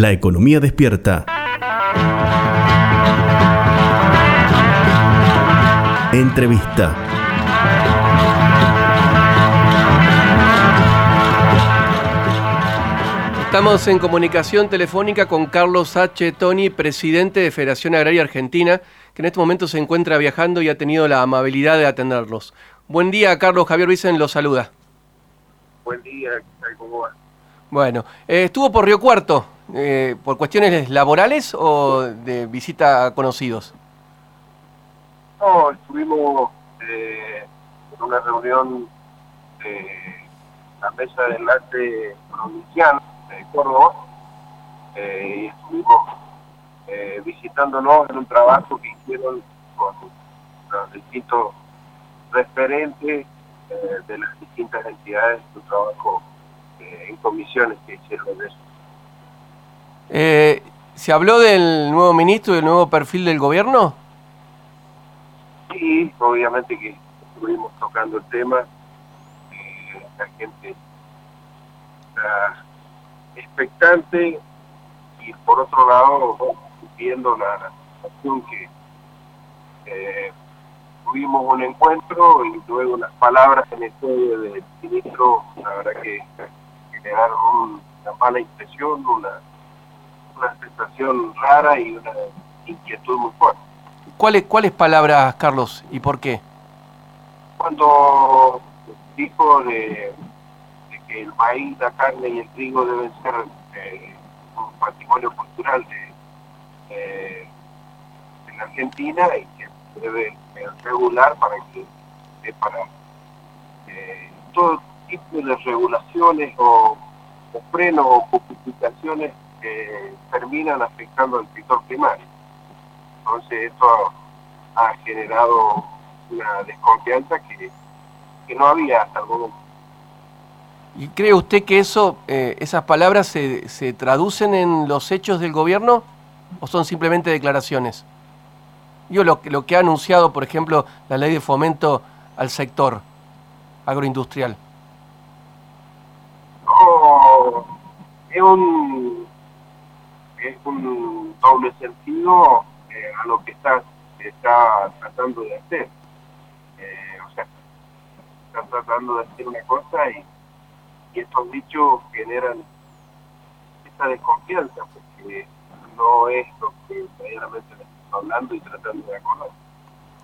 La economía despierta. Entrevista. Estamos en comunicación telefónica con Carlos H. Toni, presidente de Federación Agraria Argentina, que en este momento se encuentra viajando y ha tenido la amabilidad de atenderlos. Buen día, Carlos. Javier Vicen lo saluda. Buen día, ¿cómo va? Bueno, eh, ¿estuvo por Río Cuarto eh, por cuestiones laborales o de visita a conocidos? No, estuvimos eh, en una reunión de la mesa de enlace provincial de Córdoba y estuvimos visitándonos en un trabajo que hicieron con los distintos referentes de las distintas entidades, un trabajo en comisiones que hicieron eso. Eh, ¿Se habló del nuevo ministro y del nuevo perfil del gobierno? Sí, obviamente que estuvimos tocando el tema. Eh, la gente está expectante y por otro lado viendo la, situación que eh, tuvimos un encuentro y luego las palabras en el del ministro, la verdad que generaron una mala impresión, una, una sensación rara y una inquietud muy fuerte. ¿Cuáles, ¿Cuáles palabras, Carlos, y por qué? Cuando dijo de, que el maíz, la carne y el trigo deben ser eh, un patrimonio cultural de, eh, la Argentina y que debe eh, regular para que para todo tipo de regulaciones o, frenos o justificaciones que terminan afectando al sector primario. Entonces esto ha generado una desconfianza que, no había hasta el momento. ¿Y cree usted que eso, eh, esas palabras se, se traducen en los hechos del gobierno o son simplemente declaraciones? Yo lo, lo que ha anunciado, por ejemplo, la ley de fomento al sector agroindustrial es un, es un doble sentido eh, a lo que está, está tratando de hacer. Eh, o sea, está tratando de hacer una cosa y, estos dichos generan esta desconfianza porque no es lo que verdaderamente estamos hablando y tratando de acordar.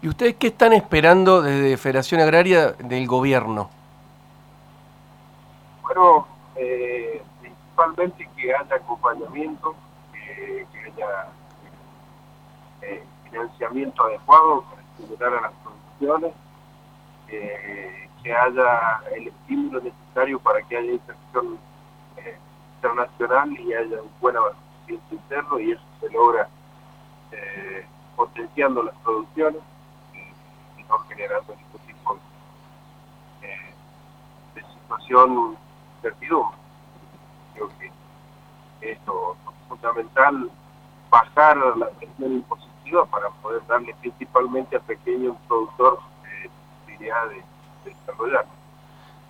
¿Y ustedes qué están esperando desde Federación Agraria del gobierno? Bueno, eh, principalmente que haya acompañamiento, eh, financiamiento adecuado para estimular a las producciones, que haya el estímulo necesario para que haya inserción eh, internacional y haya un buen abastecimiento interno y eso se logra eh, potenciando las producciones y no generando ningún tipo de situación certidumbre. Creo que esto es fundamental bajar la presión impositiva para poder darle principalmente al pequeño productor eh, posibilidad de, desarrollar.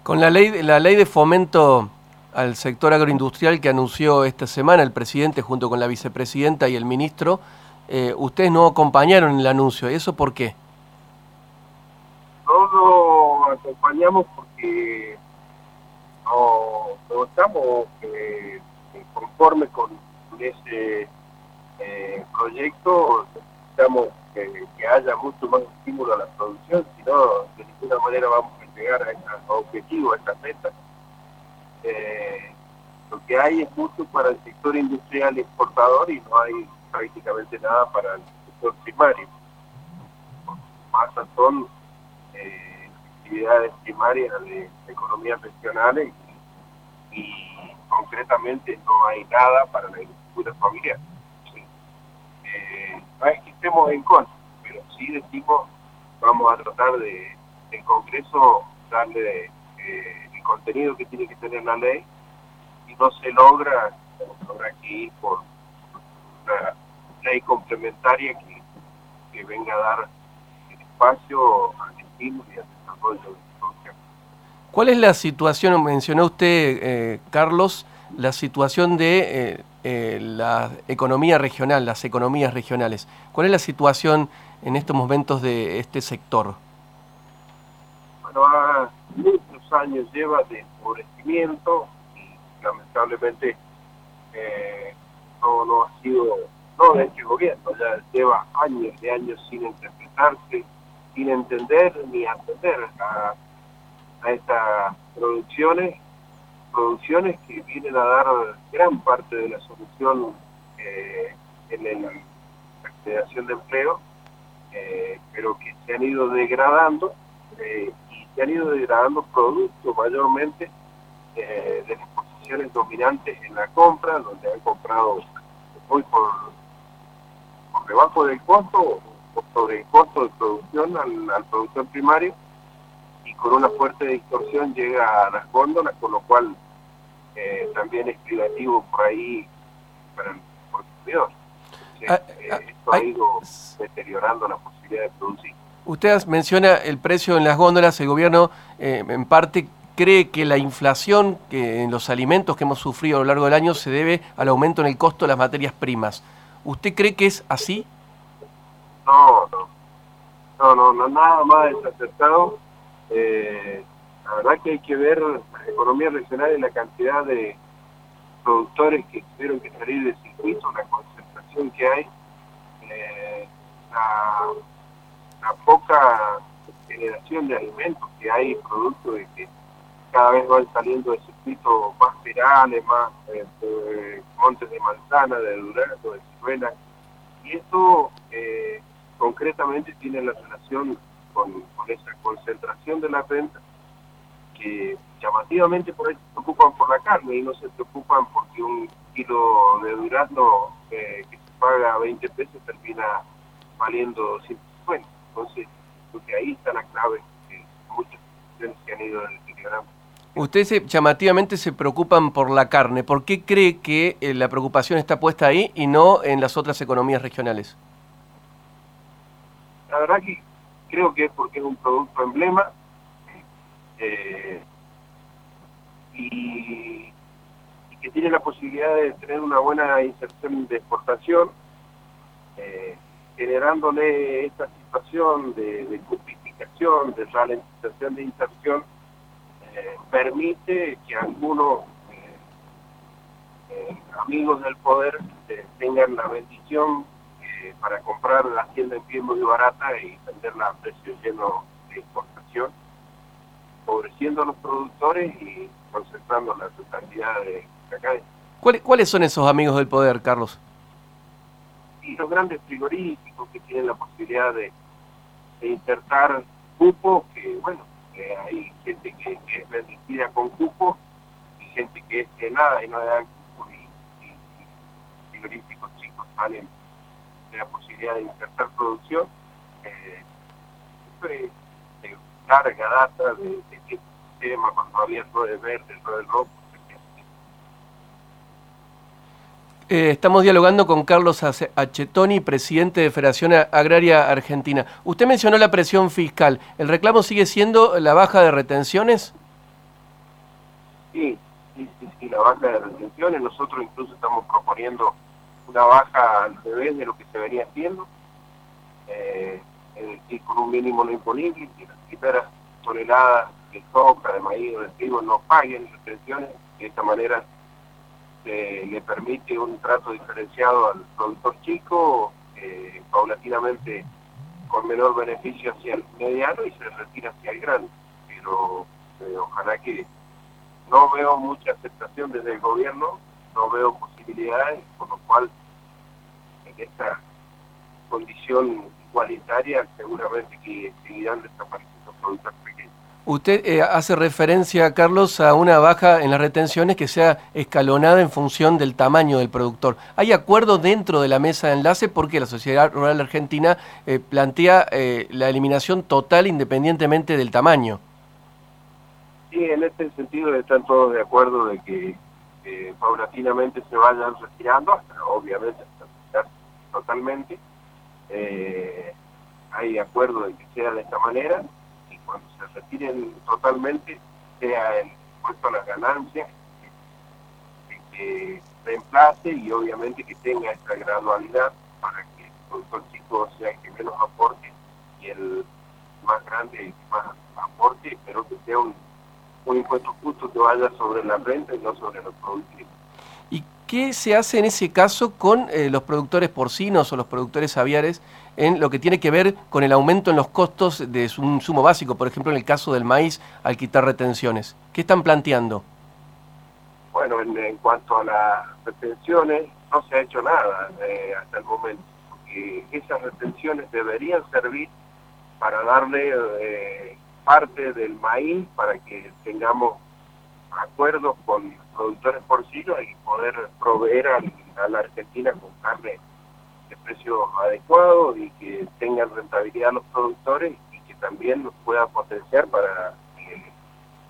Con la ley, la ley de fomento al sector agroindustrial que anunció esta semana el presidente junto con la vicepresidenta y el ministro, eh, ustedes no acompañaron el anuncio. ¿Eso por qué? No lo acompañamos porque no, estamos eh, conformes con ese eh, proyecto, necesitamos que, haya mucho más estímulo a la producción, si no, de ninguna manera vamos a llegar a estos objetivos, a estas metas. Eh, lo que hay es mucho para el sector industrial exportador y no hay prácticamente nada para el sector primario. Más son actividades primarias de economías regionales y, concretamente no hay nada para la agricultura familiar. No es que estemos en contra, pero sí decimos vamos a tratar de en Congreso darle eh, el contenido que tiene que tener la ley y no se logra, habrá que ir por una ley complementaria que, que venga a dar espacio al estímulo y al desarrollo ¿Cuál es la situación, mencionó usted, eh, Carlos, la situación de eh, eh, la economía regional, las economías regionales. ¿Cuál es la situación en estos momentos de este sector? Bueno, muchos años lleva de empobrecimiento y lamentablemente eh, no, no ha sido, no de este gobierno, ya lleva años de años sin interpretarse, sin entender ni atender a, a estas producciones producciones que vienen a dar gran parte de la solución eh, en la creación de empleo, eh, pero que se han ido degradando eh, y se han ido degradando producto mayormente de las posiciones dominantes en la compra, donde han comprado hoy por, por debajo del costo o sobre el costo de producción al, al productor primario y con una fuerte distorsión llega a las góndolas, con lo cual eh, también es privativo por ahí para el consumidor. Ah, eh, ah, esto ha ido deteriorando la posibilidad de producir. Usted menciona el precio en las góndolas, el gobierno eh, en parte cree que la inflación que en los alimentos que hemos sufrido a lo largo del año se debe al aumento en el costo de las materias primas. ¿Usted cree que es así? No, no. No, no, nada más desacertado. Eh, la verdad que hay que ver la economía regional y la cantidad de productores que tuvieron que salir del circuito, la concentración que hay, eh, la, poca generación de alimentos que hay producto de que cada vez van saliendo del circuito más perales, más eh, montes de manzana, de durazno, de ciruela, y esto eh, concretamente tiene la relación con, con esa concentración de la renta que llamativamente por ahí se preocupan por la carne y no se preocupan porque un kilo de durazno eh, que se paga 20 pesos termina valiendo 150. Entonces, porque ahí está la clave de muchas decisiones que han ido deteriorando. Ustedes llamativamente se preocupan por la carne. ¿Por qué cree que eh, la preocupación está puesta ahí y no en las otras economías regionales? La verdad que creo que es porque es un producto emblema eh, y, que tiene la posibilidad de tener una buena inserción de exportación, eh, generándole esta situación de, de de ralentización de inserción, eh, permite que algunos amigos del poder tengan la bendición para comprar la tienda en pie muy barata y venderla a precio lleno de exportación empobreciendo a los productores y concentrando la totalidad de cacao. ¿Cuáles son esos amigos del poder, Carlos? Y los grandes frigoríficos que tienen la posibilidad de, insertar cupos, que bueno, hay gente que, es bendecida con cupos y gente que es que nada y no le dan cupos y, frigoríficos chicos salen de la posibilidad de insertar producción. Eh, larga data de, de este tema cuando había de verde, del rojo. Eh, estamos dialogando con Carlos Achetoni, presidente de Federación Agraria Argentina. Usted mencionó la presión fiscal. ¿El reclamo sigue siendo la baja de retenciones? Sí, sí, sí, la baja de retenciones. Nosotros incluso estamos proponiendo una baja al revés de lo que se venía haciendo. Eh, es con un mínimo no imponible, que las primeras toneladas de soja, de maíz o de trigo no paguen retenciones, de esta manera se le permite un trato diferenciado al productor chico, eh, paulatinamente con menor beneficio hacia el mediano y se retira hacia el grande. Pero eh, ojalá que no veo mucha aceptación desde el gobierno, no veo posibilidades, por lo cual en esta condición seguramente que seguirán desapareciendo productos pequeños. Usted eh, hace referencia, Carlos, a una baja en las retenciones que sea escalonada en función del tamaño del productor. ¿Hay acuerdo dentro de la mesa de enlace porque la Sociedad Rural Argentina eh, plantea eh, la eliminación total independientemente del tamaño? Sí, en este sentido están todos de acuerdo de que paulatinamente se vayan retirando, hasta obviamente hasta totalmente eh, hay acuerdo de que sea de esta manera y cuando se retiren totalmente sea el impuesto a las ganancias que reemplace y obviamente que tenga esta gradualidad para que el productor chico sea el que menos aporte y el más grande el que más aporte, pero que sea un, un impuesto justo que vaya sobre la renta y no sobre los productivos. ¿Y qué se hace en ese caso con eh, los productores porcinos o los productores aviares en lo que tiene que ver con el aumento en los costos de un sumo básico, por ejemplo en el caso del maíz, al quitar retenciones? ¿Qué están planteando? Bueno, en, cuanto a las retenciones, no se ha hecho nada eh, hasta el momento, porque esas retenciones deberían servir para darle eh, parte del maíz para que tengamos acuerdos con productores porcinos y poder proveer a, la Argentina con carne de precio adecuado y que tengan rentabilidad los productores y que también nos pueda potenciar para eh,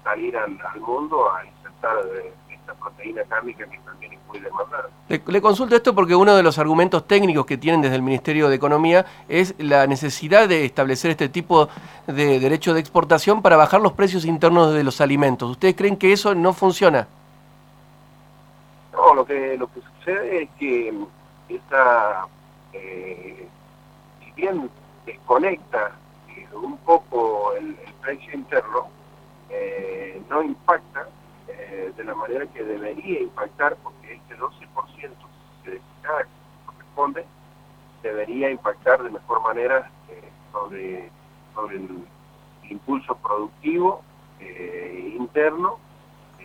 salir al, mundo a insertar eh, proteína cárnica que también es muy demandada. Le, le, consulto esto porque uno de los argumentos técnicos que tienen desde el Ministerio de Economía es la necesidad de establecer este tipo de derecho de exportación para bajar los precios internos de los alimentos. ¿Ustedes creen que eso no funciona? No, lo que, lo que sucede es que esta, eh, si bien desconecta eh, un poco el, precio interno, eh, no impacta de la manera que debería impactar, porque este 12% que cada corresponde debería impactar de mejor manera sobre, sobre el impulso productivo interno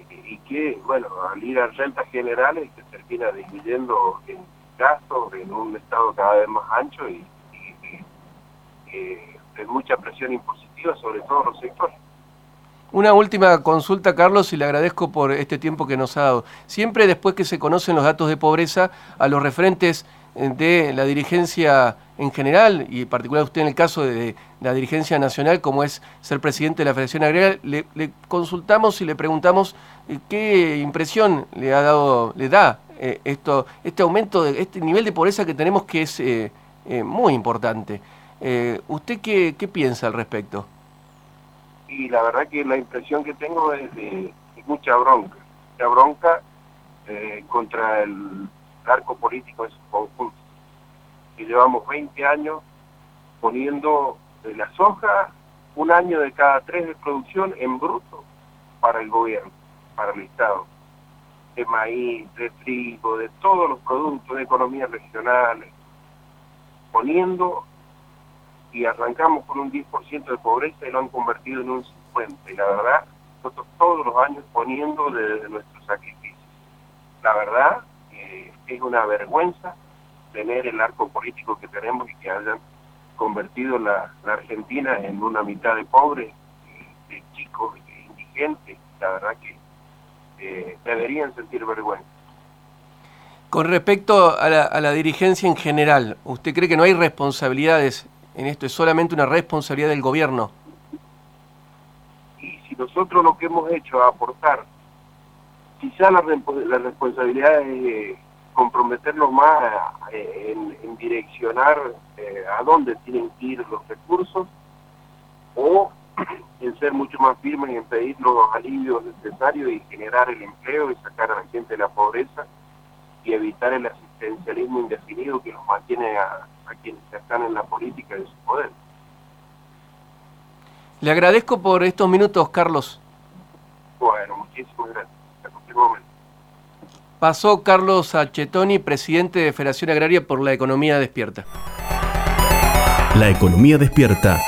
y que, bueno, al ir a rentas generales se termina disminuyendo en gastos en un estado cada vez más ancho y, de mucha presión impositiva sobre todos los sectores. Una última consulta, Carlos, y le agradezco por este tiempo que nos ha dado. Siempre después que se conocen los datos de pobreza, a los referentes de la dirigencia en general, y en particular usted en el caso de, la dirigencia nacional, como es ser presidente de la Federación Agraria, le, consultamos y le preguntamos eh, qué impresión le ha dado, le da eh, esto, este aumento, de este nivel de pobreza que tenemos que es eh, muy importante. ¿Usted qué, piensa al respecto? Y la verdad que la impresión que tengo es de, mucha bronca, mucha bronca contra el arco político en su conjunto. Y llevamos 20 años poniendo de la soja un año de cada tres de producción en bruto para el gobierno, para el Estado. De maíz, de trigo, de todos los productos de economía regionales, poniendo y arrancamos con un 10% de pobreza y lo han convertido en un 50%. Y la verdad, nosotros todos los años poniendo desde nuestro sacrificio. La verdad, es una vergüenza tener el arco político que tenemos y que hayan convertido la, Argentina en una mitad de pobres, de chicos, de indigentes. La verdad que eh, deberían sentir vergüenza. Con respecto a la, a la dirigencia en general, ¿usted cree que no hay responsabilidades en esto? ¿Es solamente una responsabilidad del gobierno? Y si nosotros lo que hemos hecho es aportar, quizá la, la responsabilidad es comprometernos más eh, en, direccionar eh, a dónde tienen que ir los recursos o en ser mucho más firmes y en pedir los alivios necesarios y generar el empleo y sacar a la gente de la pobreza y evitar el asistencialismo indefinido que nos mantiene a, a quienes están en la política de su poder. Le agradezco por estos minutos, Carlos. Bueno, muchísimas gracias. Hasta cualquier momento. Pasó Carlos Achetoni, presidente de Federación Agraria por la Economía Despierta. La Economía Despierta